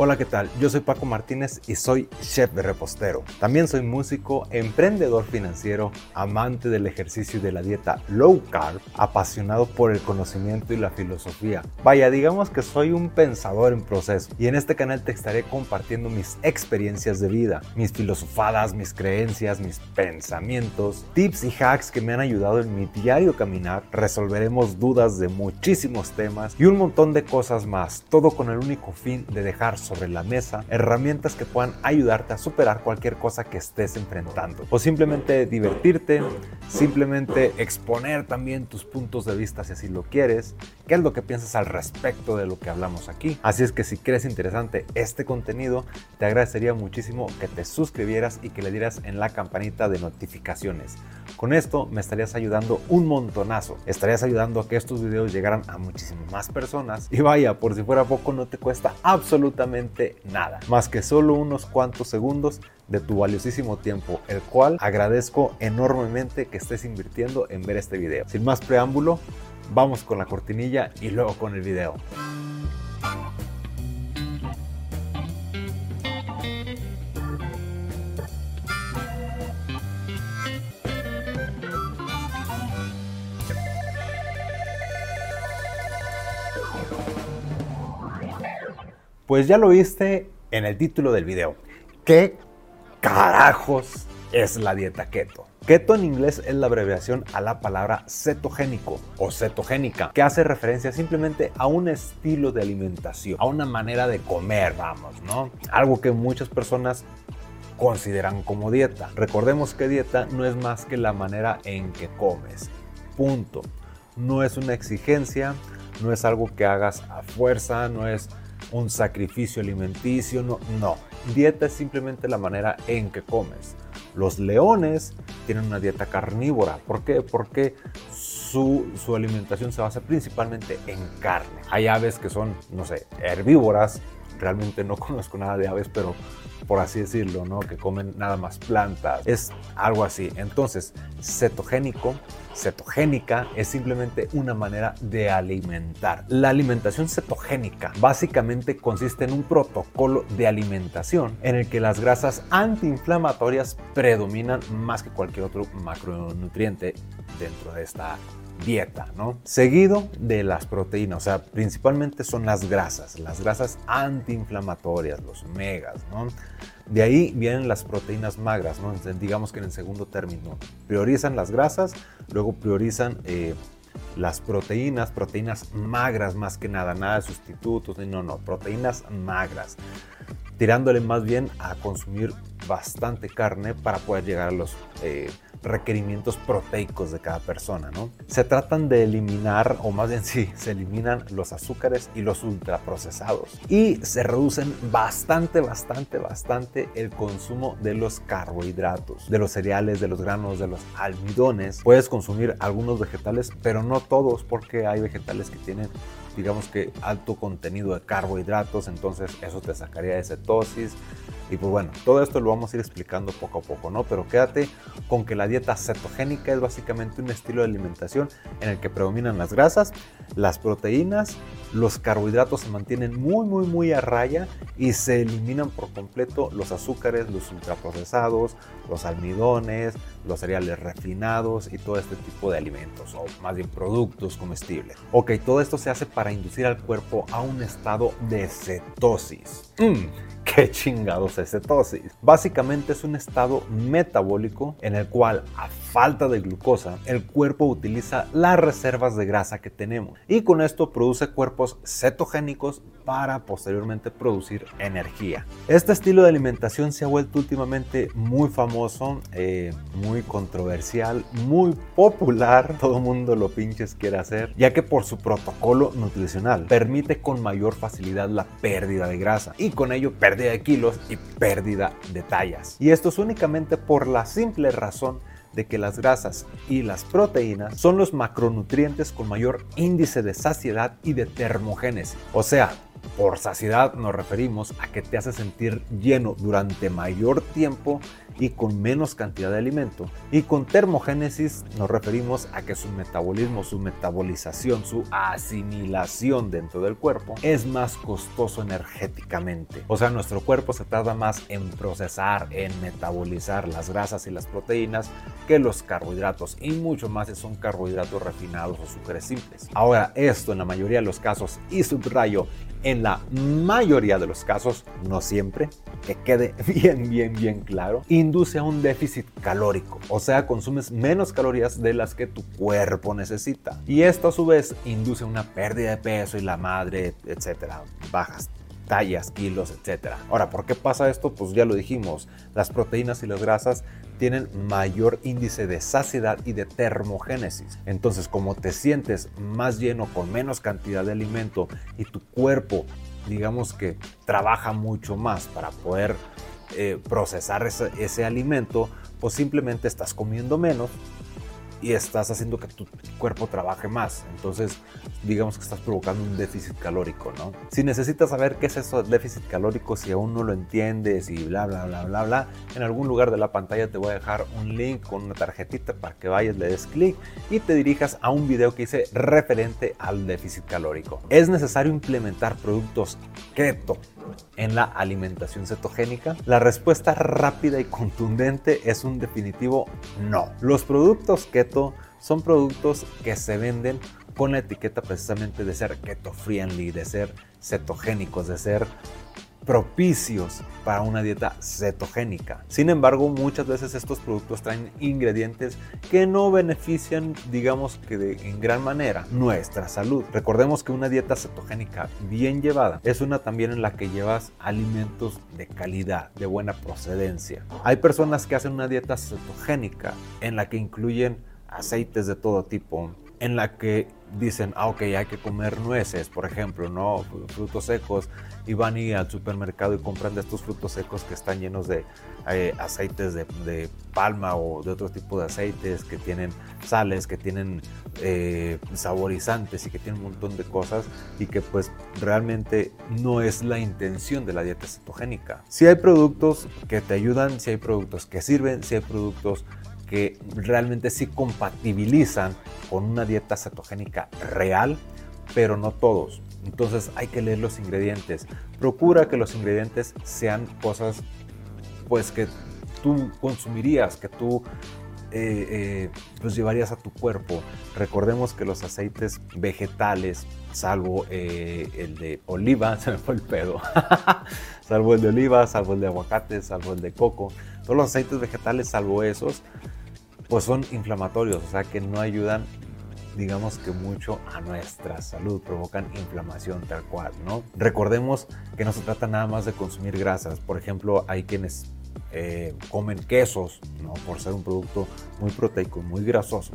Hola, ¿qué tal? Yo soy Paco Martínez y soy chef de repostero. También soy músico, emprendedor financiero, amante del ejercicio y de la dieta low carb, apasionado por el conocimiento y la filosofía. Vaya, digamos que soy un pensador en proceso y en este canal te estaré compartiendo mis experiencias de vida, mis filosofadas, mis creencias, mis pensamientos, tips y hacks que me han ayudado en mi diario caminar. Resolveremos dudas de muchísimos temas y un montón de cosas más, todo con el único fin de dejar sobre la mesa herramientas que puedan ayudarte a superar cualquier cosa que estés enfrentando o simplemente divertirte, simplemente exponer también tus puntos de vista si así lo quieres, qué es lo que piensas al respecto de lo que hablamos aquí. Así es que si crees interesante este contenido, te agradecería muchísimo que te suscribieras y que le dieras en la campanita de notificaciones. Con esto me estarías ayudando un montonazo. Estarías ayudando a que estos videos llegaran a muchísimas más personas. Y vaya, por si fuera poco, no te cuesta absolutamente nada, más que solo unos cuantos segundos de tu valiosísimo tiempo, el cual agradezco enormemente que estés invirtiendo en ver este video. Sin más preámbulo, vamos con la cortinilla y luego con el video. Pues ya lo viste en el título del video. ¿Qué carajos es la dieta keto? Keto en inglés es la abreviación a la palabra cetogénico o cetogénica, que hace referencia simplemente a un estilo de alimentación, a una manera de comer, vamos, ¿no? Algo que muchas personas consideran como dieta. Recordemos que dieta no es más que la manera en que comes. Punto. No es una exigencia, no es algo que hagas a fuerza, no es un sacrificio alimenticio, no, no. Dieta es simplemente la manera en que comes. Los leones tienen una dieta carnívora. ¿Por qué? Porque su, su, alimentación se basa principalmente en carne. Hay aves que son, no sé, herbívoras. Realmente no conozco nada de aves, pero por así decirlo, ¿no? Que comen nada más plantas. Es algo así. Entonces, cetogénico cetogénica es simplemente una manera de alimentar. La alimentación cetogénica básicamente consiste en un protocolo de alimentación en el que las grasas antiinflamatorias predominan más que cualquier otro macronutriente dentro de esta dieta, ¿no? Seguido de las proteínas, o sea, principalmente son las grasas, las grasas antiinflamatorias, los omegas, ¿no? De ahí vienen las proteínas magras, ¿no? Digamos que en el segundo término, priorizan las grasas, luego priorizan eh, las proteínas, proteínas magras más que nada, nada de sustitutos, no, no, proteínas magras, tirándole más bien a consumir bastante carne para poder llegar a los... Eh, requerimientos proteicos de cada persona, ¿no? Se tratan de eliminar, o más bien sí, se eliminan los azúcares y los ultraprocesados y se reducen bastante, bastante, bastante el consumo de los carbohidratos, de los cereales, de los granos, de los almidones. Puedes consumir algunos vegetales, pero no todos porque hay vegetales que tienen digamos que alto contenido de carbohidratos, entonces eso te sacaría de cetosis. Y pues bueno, todo esto lo vamos a ir explicando poco a poco, ¿no? Pero quédate con que la dieta cetogénica es básicamente un estilo de alimentación en el que predominan las grasas, las proteínas, los carbohidratos se mantienen muy, muy, muy a raya y se eliminan por completo los azúcares, los ultraprocesados, los almidones, los cereales refinados y todo este tipo de alimentos, o más bien productos comestibles. Ok, todo esto se hace para inducir al cuerpo a un estado de cetosis. Mm. ¿Qué chingados es cetosis? Básicamente es un estado metabólico en el cual a falta de glucosa el cuerpo utiliza las reservas de grasa que tenemos y con esto produce cuerpos cetogénicos para posteriormente producir energía. Este estilo de alimentación se ha vuelto últimamente muy famoso, eh, muy controversial, muy popular. Todo el mundo lo pinches quiere hacer, ya que por su protocolo nutricional permite con mayor facilidad la pérdida de grasa y con ello pérdida de kilos y pérdida de tallas. Y esto es únicamente por la simple razón de que las grasas y las proteínas son los macronutrientes con mayor índice de saciedad y de termogénesis. O sea, Por saciedad nos referimos a que te hace sentir lleno durante mayor tiempo y con menos cantidad de alimento. Y con termogénesis nos referimos a que su metabolismo, su metabolización, su asimilación dentro del cuerpo es más costoso energéticamente. O sea, nuestro cuerpo se tarda más en procesar, en metabolizar las grasas y las proteínas que los carbohidratos y mucho más si son carbohidratos refinados o azúcares simples. Ahora, esto en la mayoría de los casos y subrayo en la mayoría de los casos, no siempre, que quede bien, bien, bien claro, induce a un déficit calórico, o sea, consumes menos calorías de las que tu cuerpo necesita. Y esto a su vez induce una pérdida de peso y la madre, etcétera, bajas tallas, kilos, etcétera. Ahora, ¿por qué pasa esto? Pues ya lo dijimos, las proteínas y las grasas tienen mayor índice de saciedad y de termogénesis. Entonces, como te sientes más lleno con menos cantidad de alimento y tu cuerpo, digamos que trabaja mucho más para poder eh, procesar ese alimento, pues simplemente estás comiendo menos y estás haciendo que tu cuerpo trabaje más. Entonces, digamos que estás provocando un déficit calórico, ¿no? Si necesitas saber qué es eso del déficit calórico, si aún no lo entiendes y bla, bla, bla, bla, bla, en algún lugar de la pantalla te voy a dejar un link con una tarjetita para que vayas, le des clic y te dirijas a un video que hice referente al déficit calórico. Es necesario implementar productos keto en la alimentación cetogénica? La respuesta rápida y contundente es un definitivo no. Los productos keto son productos que se venden con la etiqueta precisamente de ser keto friendly, de ser cetogénicos, de ser propicios para una dieta cetogénica. Sin embargo, muchas veces estos productos traen ingredientes que no benefician, digamos que en gran manera, nuestra salud. Recordemos que una dieta cetogénica bien llevada es una también en la que llevas alimentos de calidad, de buena procedencia. Hay personas que hacen una dieta cetogénica en la que incluyen aceites de todo tipo, en la que dicen, ah, ok, hay que comer nueces, por ejemplo, ¿no? Frutos secos, y van y al supermercado y compran de estos frutos secos que están llenos de eh, aceites de, palma o de otro tipo de aceites, que tienen sales, que tienen eh, saborizantes y que tienen un montón de cosas y que pues realmente no es la intención de la dieta cetogénica. Si hay productos que te ayudan, si hay productos que sirven, si hay productos que realmente sí compatibilizan con una dieta cetogénica real, pero no todos. Entonces hay que leer los ingredientes. Procura que los ingredientes sean cosas pues que tú consumirías, que tú eh, eh, pues llevarías a tu cuerpo. Recordemos que los aceites vegetales, salvo eh, el de oliva, se me fue el pedo, salvo el de oliva, salvo el de aguacate, salvo el de coco, todos los aceites vegetales, salvo esos, pues son inflamatorios, o sea que no ayudan digamos que mucho a nuestra salud, provocan inflamación tal cual, ¿no? Recordemos que no se trata nada más de consumir grasas, por ejemplo, hay quienes eh, comen quesos, ¿no? Por ser un producto muy proteico, muy grasoso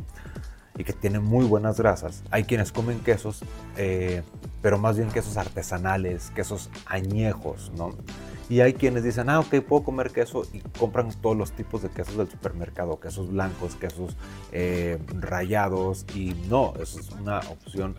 y que tiene muy buenas grasas. Hay quienes comen quesos, eh, pero más bien quesos artesanales, quesos añejos, ¿no? Y hay quienes dicen, ah, ok, puedo comer queso y compran todos los tipos de quesos del supermercado, quesos blancos, quesos eh, rayados y no, eso es una opción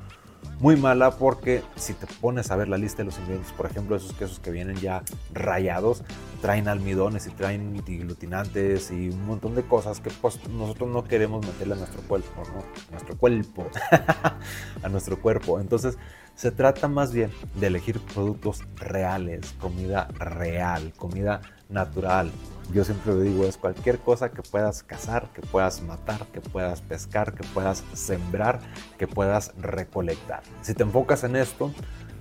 muy mala porque si te pones a ver la lista de los ingredientes, por ejemplo, esos quesos que vienen ya rayados, traen almidones y traen glutinantes y un montón de cosas que pues, nosotros no queremos meterle a nuestro cuerpo, ¿no? Nuestro cuerpo, a nuestro cuerpo. Entonces, se trata más bien de elegir productos reales, comida real, comida natural. Yo siempre digo, es cualquier cosa que puedas cazar, que puedas matar, que puedas pescar, que puedas sembrar, que puedas recolectar. Si te enfocas en esto,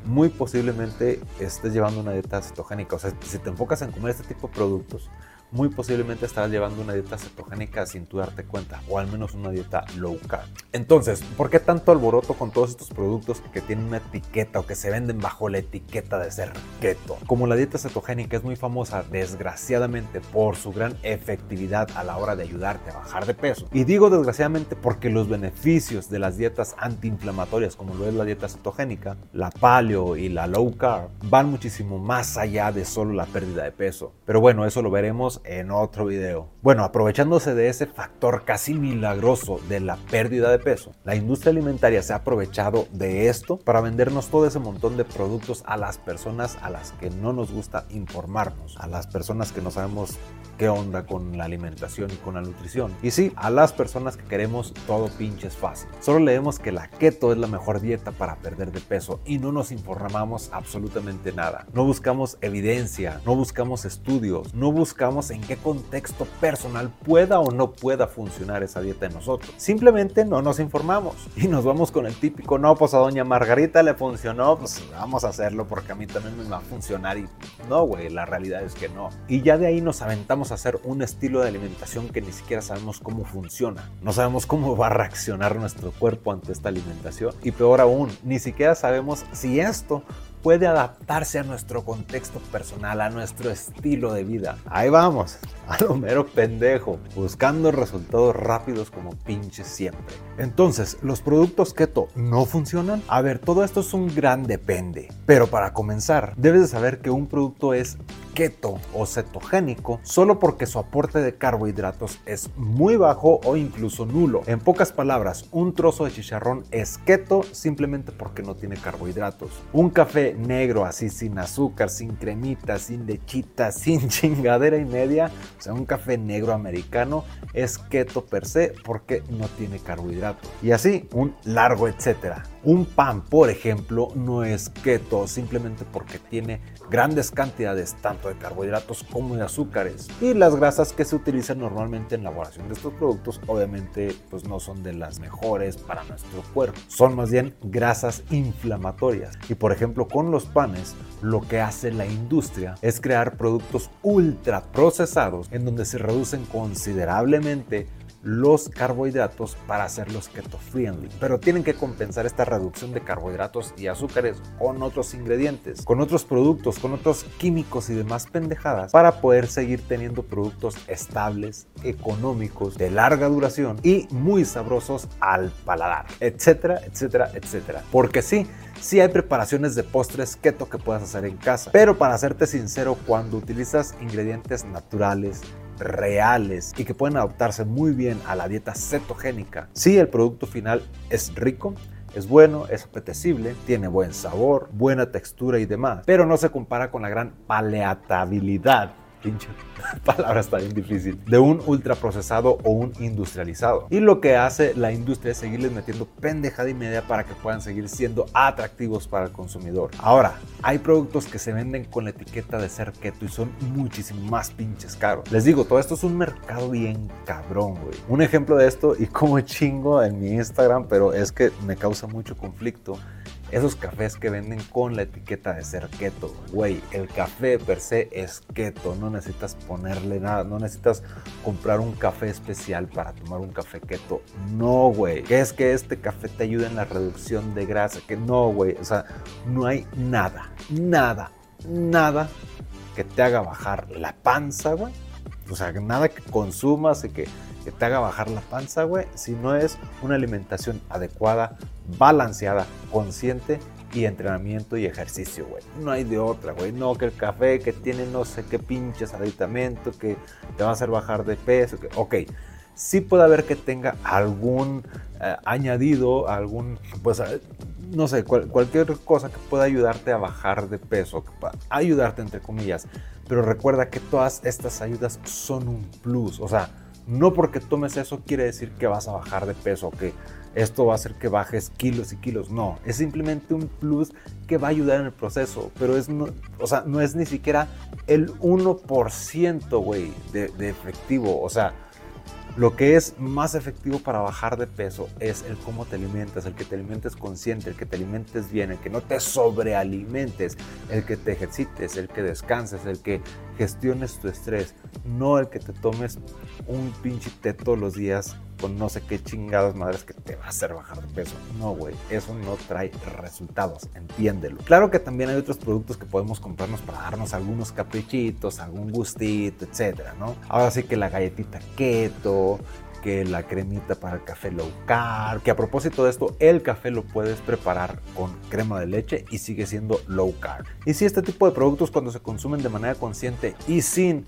muy posiblemente estés llevando una dieta cetogénica. O sea, si te enfocas en comer este tipo de productos, muy posiblemente estarás llevando una dieta cetogénica sin tú darte cuenta, o al menos una dieta low carb. Entonces, ¿por qué tanto alboroto con todos estos productos que tienen una etiqueta o que se venden bajo la etiqueta de ser keto? Como la dieta cetogénica es muy famosa, desgraciadamente, por su gran efectividad a la hora de ayudarte a bajar de peso. Y digo desgraciadamente porque los beneficios de las dietas antiinflamatorias, como lo es la dieta cetogénica, la paleo y la low carb, van muchísimo más allá de solo la pérdida de peso. Pero bueno, eso lo veremos en otro video. Bueno, aprovechándose de ese factor casi milagroso de la pérdida de peso, la industria alimentaria se ha aprovechado de esto para vendernos todo ese montón de productos a las personas a las que no nos gusta informarnos, a las personas que no sabemos qué onda con la alimentación y con la nutrición. Y sí, a las personas que queremos todo pinches fácil. Solo leemos que la keto es la mejor dieta para perder de peso y no nos informamos absolutamente nada. No buscamos evidencia, no buscamos estudios, no buscamos en qué contexto personal pueda o no pueda funcionar esa dieta en nosotros. Simplemente no nos informamos y nos vamos con el típico, no, pues a doña Margarita le funcionó, pues vamos a hacerlo porque a mí también me va a funcionar y no, güey, la realidad es que no. Y ya de ahí nos aventamos a hacer un estilo de alimentación que ni siquiera sabemos cómo funciona. No sabemos cómo va a reaccionar nuestro cuerpo ante esta alimentación. Y peor aún, ni siquiera sabemos si esto puede adaptarse a nuestro contexto personal, a nuestro estilo de vida. Ahí vamos, a lo mero pendejo, buscando resultados rápidos como pinches siempre. Entonces, ¿los productos keto no funcionan? A ver, todo esto es un gran depende. Pero para comenzar, debes de saber que un producto es keto o cetogénico solo porque su aporte de carbohidratos es muy bajo o incluso nulo. En pocas palabras, un trozo de chicharrón es keto simplemente porque no tiene carbohidratos. Un café negro así sin azúcar, sin cremita, sin lechita, sin chingadera y media, o sea, un café negro americano es keto per se porque no tiene carbohidratos. Y así, un largo etcétera. Un pan, por ejemplo, no es keto simplemente porque tiene grandes cantidades tanto de carbohidratos como de azúcares. Y las grasas que se utilizan normalmente en la elaboración de estos productos obviamente pues no son de las mejores para nuestro cuerpo. Son más bien grasas inflamatorias. Y por ejemplo con los panes lo que hace la industria es crear productos ultra procesados en donde se reducen considerablemente los carbohidratos para hacerlos keto friendly. Pero tienen que compensar esta reducción de carbohidratos y azúcares con otros ingredientes, con otros productos, con otros químicos y demás pendejadas para poder seguir teniendo productos estables, económicos, de larga duración y muy sabrosos al paladar, etcétera, etcétera, etcétera. Porque sí, sí hay preparaciones de postres keto que puedas hacer en casa, pero para serte sincero, cuando utilizas ingredientes naturales, reales y que pueden adaptarse muy bien a la dieta cetogénica. Si el producto final es rico, es bueno, es apetecible, tiene buen sabor, buena textura y demás, pero no se compara con la gran paleatabilidad pinche palabra está bien difícil, de un ultraprocesado o un industrializado. Y lo que hace la industria es seguirles metiendo pendejada y media para que puedan seguir siendo atractivos para el consumidor. Ahora, hay productos que se venden con la etiqueta de ser keto y son muchísimo más pinches caros. Les digo, todo esto es un mercado bien cabrón, güey. Un ejemplo de esto, y como chingo en mi Instagram, pero es que me causa mucho conflicto esos cafés que venden con la etiqueta de ser keto. Güey, el café per se es keto, no necesitas ponerle nada, no necesitas comprar un café especial para tomar un café keto. No, güey. ¿Qué es que este café te ayuda en la reducción de grasa? Que no, güey. O sea, no hay nada, nada, nada que te haga bajar la panza, güey. O sea, nada que consumas y que que te haga bajar la panza, güey, si no es una alimentación adecuada, balanceada, consciente y entrenamiento y ejercicio, güey. No hay de otra, güey. No, que el café que tiene no sé qué pinches aditamento que te va a hacer bajar de peso. Que, ok, sí puede haber que tenga algún eh, añadido, algún, pues, eh, no sé, cualquier cosa que pueda ayudarte a bajar de peso, que ayudarte entre comillas. Pero recuerda que todas estas ayudas son un plus, o sea, no porque tomes eso quiere decir que vas a bajar de peso, que esto va a hacer que bajes kilos y kilos. No, es simplemente un plus que va a ayudar en el proceso, pero es no, o sea, no es ni siquiera el 1%, güey, de, de efectivo. O sea, lo que es más efectivo para bajar de peso es el cómo te alimentas, el que te alimentes consciente, el que te alimentes bien, el que no te sobrealimentes, el que te ejercites, el que descanses, el que gestiones tu estrés, no el que te tomes un pinche té todos los días con no sé qué chingadas madres que te va a hacer bajar de peso. No, güey, eso no trae resultados, entiéndelo. Claro que también hay otros productos que podemos comprarnos para darnos algunos caprichitos, algún gustito, etcétera, ¿no? Ahora sí que la galletita keto, que la cremita para el café low carb, que a propósito de esto, el café lo puedes preparar con crema de leche y sigue siendo low carb. Y si este tipo de productos cuando se consumen de manera consciente y sin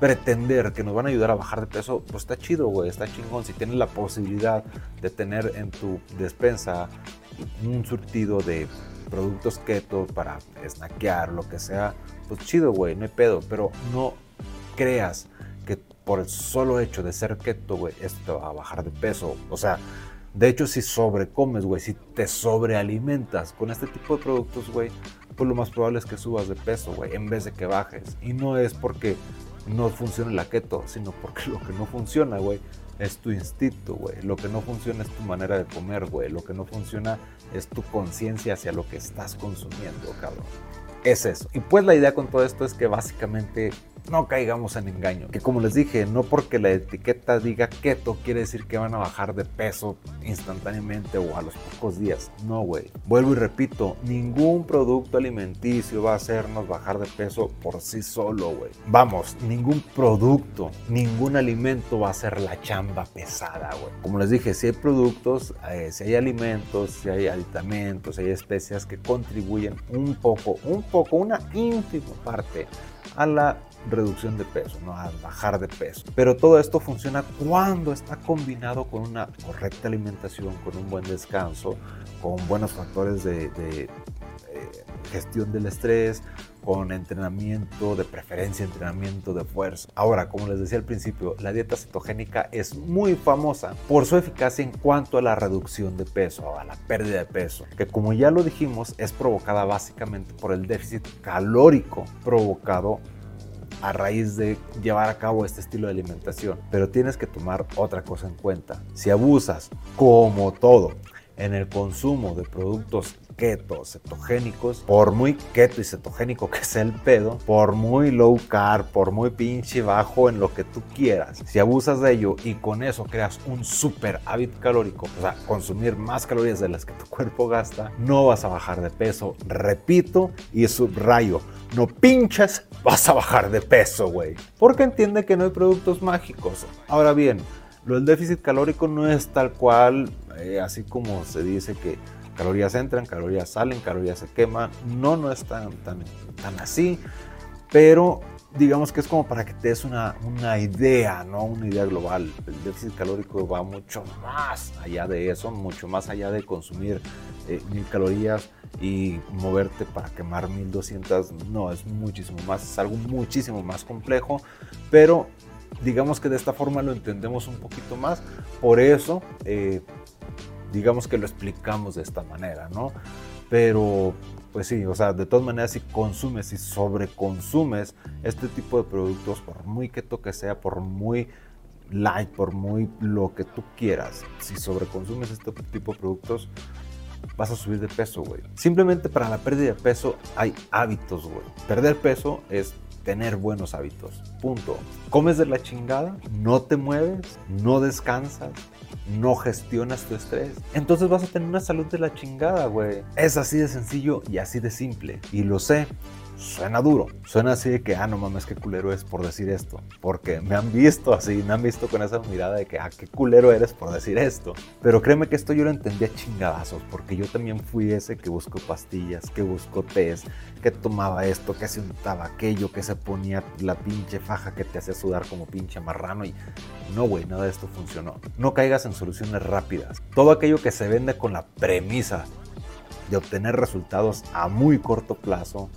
pretender que nos van a ayudar a bajar de peso, pues está chido, güey, está chingón. Si tienes la posibilidad de tener en tu despensa un surtido de productos keto para snackear, lo que sea, pues chido, güey, no hay pedo. Pero no creas que por el solo hecho de ser keto, güey, esto te va a bajar de peso. O sea, de hecho, si sobrecomes, güey, si te sobrealimentas con este tipo de productos, güey, pues lo más probable es que subas de peso, güey, en vez de que bajes. Y no es porque no funcione la keto, sino porque lo que no funciona, güey, es tu instinto, güey. Lo que no funciona es tu manera de comer, güey. Lo que no funciona es tu conciencia hacia lo que estás consumiendo, cabrón. Es eso. Y pues la idea con todo esto es que básicamente no caigamos en engaño. Que como les dije, no porque la etiqueta diga keto quiere decir que van a bajar de peso instantáneamente o a los pocos días. No, güey. Vuelvo y repito, ningún producto alimenticio va a hacernos bajar de peso por sí solo, güey. Vamos, ningún producto, ningún alimento va a ser la chamba pesada, güey. Como les dije, si hay productos, eh, si hay alimentos, si hay aditamentos, si hay especias que contribuyen un poco, un poco, una ínfima parte a la reducción de peso, ¿no? a bajar de peso. Pero todo esto funciona cuando está combinado con una correcta alimentación, con un buen descanso, con buenos factores de, eh, gestión del estrés, con entrenamiento, de preferencia entrenamiento de fuerza. Ahora, como les decía al principio, la dieta cetogénica es muy famosa por su eficacia en cuanto a la reducción de peso, a la pérdida de peso, que como ya lo dijimos es provocada básicamente por el déficit calórico provocado a raíz de llevar a cabo este estilo de alimentación. Pero tienes que tomar otra cosa en cuenta. Si abusas, como todo, en el consumo de productos keto, cetogénicos, por muy keto y cetogénico que sea el pedo, por muy low carb, por muy pinche bajo en lo que tú quieras, si abusas de ello y con eso creas un super hábito calórico, o sea, consumir más calorías de las que tu cuerpo gasta, no vas a bajar de peso. Repito y subrayo, no pinches, vas a bajar de peso, güey. Porque entiende que no hay productos mágicos. Ahora bien, lo del déficit calórico no es tal cual, eh, así como se dice que calorías entran, calorías salen, calorías se queman. No, no es tan, tan, tan así, pero digamos que es como para que te des una, una idea, ¿no? Una idea global. El déficit calórico va mucho más allá de eso, mucho más allá de consumir eh, mil calorías y moverte para quemar 1200. No, es muchísimo más, es algo muchísimo más complejo, pero digamos que de esta forma lo entendemos un poquito más. Por eso, eh, digamos que lo explicamos de esta manera, ¿no? Pero, pues sí, o sea, de todas maneras, si consumes, si sobreconsumes este tipo de productos, por muy keto que sea, por muy light, por muy lo que tú quieras, si sobreconsumes este tipo de productos, vas a subir de peso, güey. Simplemente para la pérdida de peso hay hábitos, güey. Perder peso es tener buenos hábitos. Punto. Comes de la chingada, no te mueves, no descansas, no gestionas tu estrés, entonces vas a tener una salud de la chingada, güey. Es así de sencillo y así de simple. Y lo sé, suena duro. Suena así de que, ah, no mames, qué culero es por decir esto. Porque me han visto así, me han visto con esa mirada de que, ah, qué culero eres por decir esto. Pero créeme que esto yo lo entendía chingadazos, porque yo también fui ese que buscó pastillas, que buscó test, que tomaba esto, que se untaba aquello, que se ponía la pinche faja que te hacía sudar como pinche marrano. Y no, güey, nada de esto funcionó. No caigas en soluciones rápidas. Todo aquello que se vende con la premisa de obtener resultados a muy corto plazo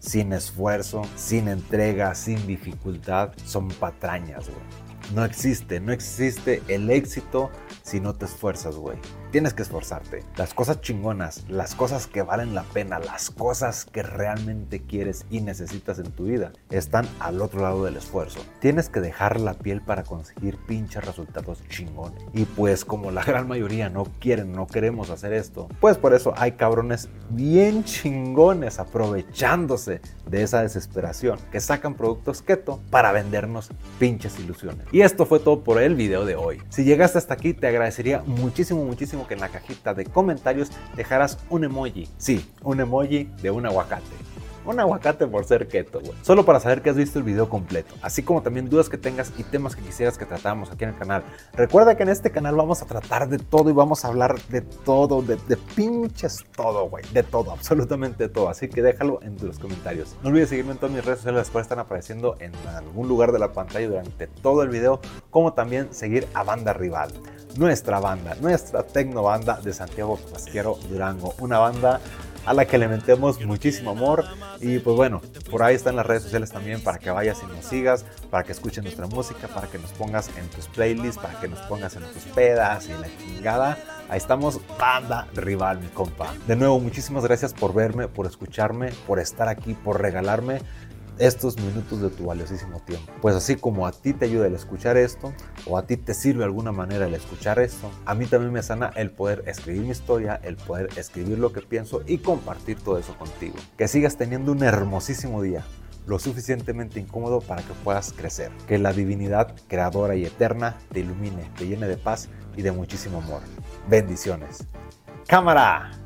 sin esfuerzo, sin entrega, sin dificultad, son patrañas, güey. No existe, no existe el éxito si no te esfuerzas, güey. Tienes que esforzarte. Las cosas chingonas, las cosas que valen la pena, las cosas que realmente quieres y necesitas en tu vida, están al otro lado del esfuerzo. Tienes que dejar la piel para conseguir pinches resultados chingones. Y pues como la gran mayoría no quieren, no queremos hacer esto, pues por eso hay cabrones bien chingones aprovechándose de esa desesperación que sacan productos keto para vendernos pinches ilusiones. Y esto fue todo por el video de hoy. Si llegaste hasta aquí, te agradecería muchísimo, muchísimo que en la cajita de comentarios dejaras un emoji. Sí, un emoji de un aguacate un aguacate por ser keto, güey. Solo para saber que has visto el video completo, así como también dudas que tengas y temas que quisieras que tratáramos aquí en el canal. Recuerda que en este canal vamos a tratar de todo y vamos a hablar de todo, de, de pinches todo, güey. De todo, absolutamente todo. Así que déjalo en los comentarios. No olvides seguirme en todas mis redes sociales, las están apareciendo en algún lugar de la pantalla durante todo el video, como también seguir a Banda Rival nuestra banda, nuestra tecno banda de Santiago Pasquero Durango. Una banda a la que le metemos muchísimo amor. Y pues bueno, por ahí están las redes sociales también para que vayas y nos sigas, para que escuches nuestra música, para que nos pongas en tus playlists, para que nos pongas en tus pedas y la chingada. Ahí estamos, banda rival, mi compa. De nuevo, muchísimas gracias por verme, por escucharme, por estar aquí, por regalarme estos minutos de tu valiosísimo tiempo. Pues así como a ti te ayuda el escuchar esto, o a ti te sirve de alguna manera el escuchar esto, a mí también me sana el poder escribir mi historia, el poder escribir lo que pienso y compartir todo eso contigo. Que sigas teniendo un hermosísimo día lo suficientemente incómodo para que puedas crecer. Que la divinidad creadora y eterna te ilumine, te llene de paz y de muchísimo amor. Bendiciones. Cámara.